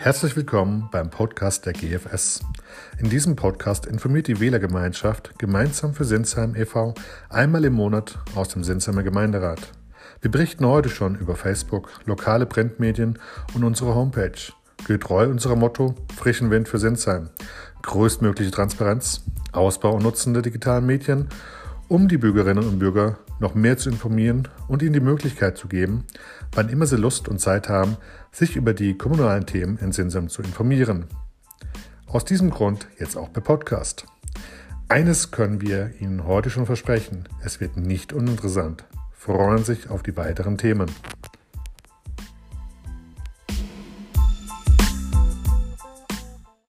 Herzlich willkommen beim Podcast der GFS. In diesem Podcast informiert die Wählergemeinschaft gemeinsam für Sinsheim e.V. einmal im Monat aus dem Sinsheimer Gemeinderat. Wir berichten heute schon über Facebook, lokale Printmedien und unsere Homepage. Getreu unser Motto Frischen Wind für Sinsheim. Größtmögliche Transparenz, Ausbau und Nutzen der digitalen Medien, um die Bürgerinnen und Bürger noch mehr zu informieren und ihnen die Möglichkeit zu geben, wann immer sie Lust und Zeit haben, sich über die kommunalen Themen in Sinsam zu informieren. Aus diesem Grund jetzt auch per Podcast. Eines können wir Ihnen heute schon versprechen, es wird nicht uninteressant. Freuen sich auf die weiteren Themen.